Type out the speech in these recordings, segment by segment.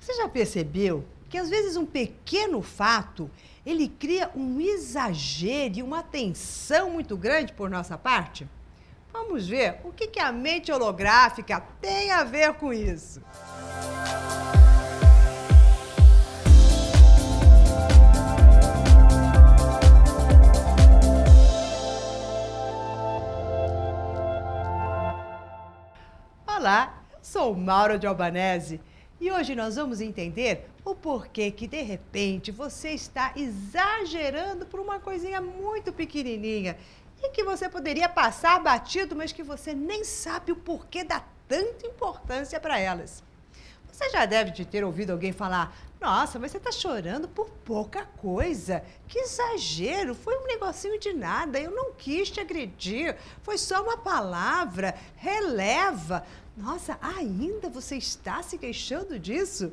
Você já percebeu que às vezes um pequeno fato ele cria um exagero e uma tensão muito grande por nossa parte? Vamos ver o que, a mente holográfica tem a ver com isso. Olá, eu sou Mauro de Albanese e hoje nós vamos entender o porquê que de repente você está exagerando por uma coisinha muito pequenininha e que você poderia passar batido, mas que você nem sabe o porquê dá tanta importância para elas. Você já deve de ter ouvido alguém falar: Nossa, mas você está chorando por pouca coisa. Que exagero! Foi um negocinho de nada. Eu não quis te agredir. Foi só uma palavra. Releva. Nossa, ainda você está se queixando disso?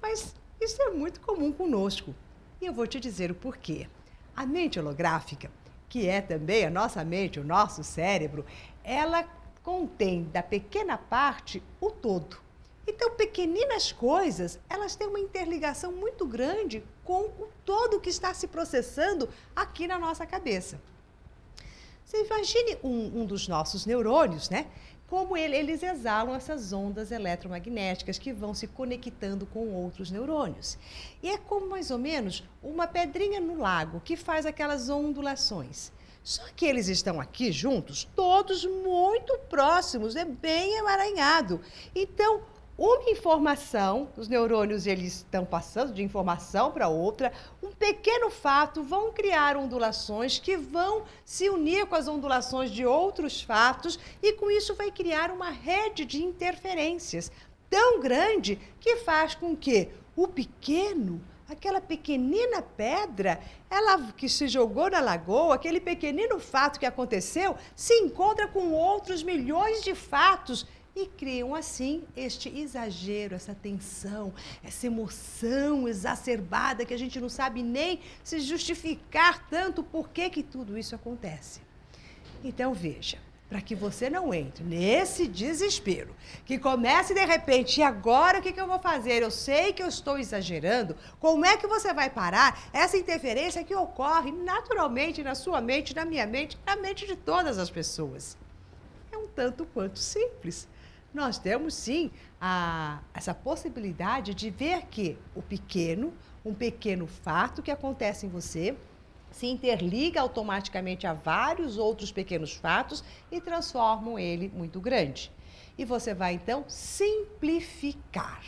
Mas isso é muito comum conosco. E eu vou te dizer o porquê. A mente holográfica, que é também a nossa mente, o nosso cérebro, ela contém da pequena parte o todo. Então, pequeninas coisas, elas têm uma interligação muito grande com o todo que está se processando aqui na nossa cabeça. Você imagine um, um dos nossos neurônios, né? Como ele, eles exalam essas ondas eletromagnéticas que vão se conectando com outros neurônios. E é como mais ou menos uma pedrinha no lago que faz aquelas ondulações. Só que eles estão aqui juntos, todos muito próximos, é bem emaranhado. Então, uma informação, os neurônios eles estão passando de informação para outra, um pequeno fato vão criar ondulações que vão se unir com as ondulações de outros fatos e com isso vai criar uma rede de interferências tão grande que faz com que o pequeno aquela pequenina pedra, ela que se jogou na lagoa, aquele pequenino fato que aconteceu, se encontra com outros milhões de fatos e criam assim este exagero, essa tensão, essa emoção exacerbada que a gente não sabe nem se justificar tanto por que que tudo isso acontece. Então veja, para que você não entre nesse desespero, que comece de repente, e agora o que, que eu vou fazer? Eu sei que eu estou exagerando, como é que você vai parar essa interferência que ocorre naturalmente na sua mente, na minha mente, na mente de todas as pessoas? É um tanto quanto simples nós temos sim a, essa possibilidade de ver que o pequeno, um pequeno fato que acontece em você, se interliga automaticamente a vários outros pequenos fatos e transformam ele muito grande. E você vai então simplificar.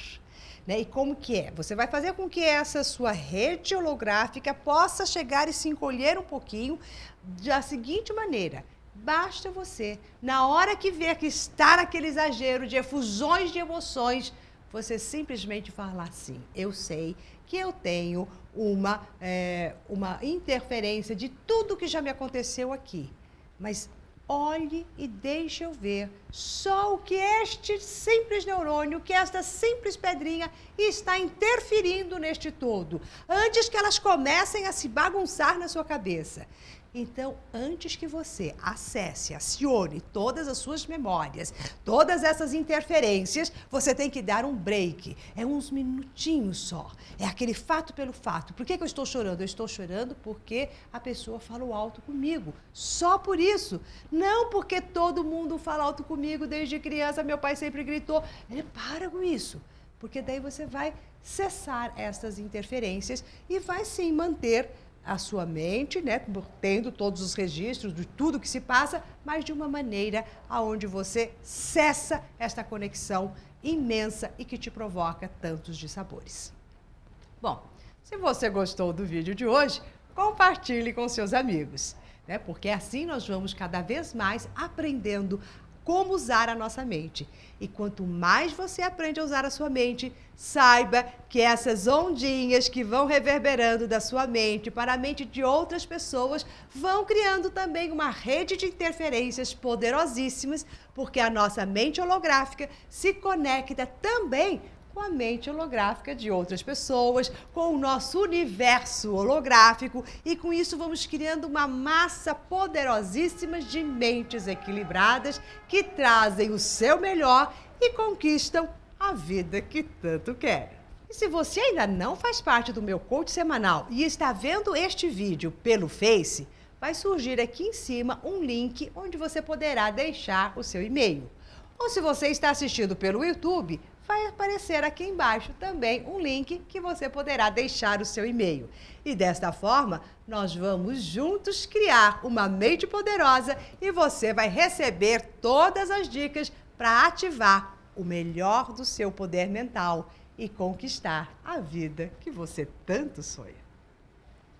Né? E como que é? Você vai fazer com que essa sua rede holográfica possa chegar e se encolher um pouquinho da seguinte maneira: Basta você, na hora que ver que está naquele exagero de efusões de emoções, você simplesmente falar assim: eu sei que eu tenho uma, é, uma interferência de tudo que já me aconteceu aqui, mas olhe e deixe eu ver só o que este simples neurônio, que esta simples pedrinha está interferindo neste todo, antes que elas comecem a se bagunçar na sua cabeça. Então, antes que você acesse, acione todas as suas memórias, todas essas interferências, você tem que dar um break. É uns minutinhos só. É aquele fato pelo fato. Por que, que eu estou chorando? Eu estou chorando porque a pessoa falou alto comigo. Só por isso. Não porque todo mundo fala alto comigo desde criança, meu pai sempre gritou. Ele para com isso. Porque daí você vai cessar essas interferências e vai sim manter a sua mente, né, tendo todos os registros de tudo que se passa, mas de uma maneira aonde você cessa esta conexão imensa e que te provoca tantos dissabores. Bom, se você gostou do vídeo de hoje, compartilhe com seus amigos, né? Porque assim nós vamos cada vez mais aprendendo como usar a nossa mente. E quanto mais você aprende a usar a sua mente, saiba que essas ondinhas que vão reverberando da sua mente para a mente de outras pessoas vão criando também uma rede de interferências poderosíssimas, porque a nossa mente holográfica se conecta também com a mente holográfica de outras pessoas, com o nosso universo holográfico e com isso vamos criando uma massa poderosíssima de mentes equilibradas que trazem o seu melhor e conquistam a vida que tanto querem. E se você ainda não faz parte do meu coach semanal e está vendo este vídeo pelo Face, vai surgir aqui em cima um link onde você poderá deixar o seu e-mail. Ou se você está assistindo pelo YouTube, vai aparecer aqui embaixo também um link que você poderá deixar o seu e-mail. E desta forma, nós vamos juntos criar uma mente poderosa e você vai receber todas as dicas para ativar o melhor do seu poder mental e conquistar a vida que você tanto sonha.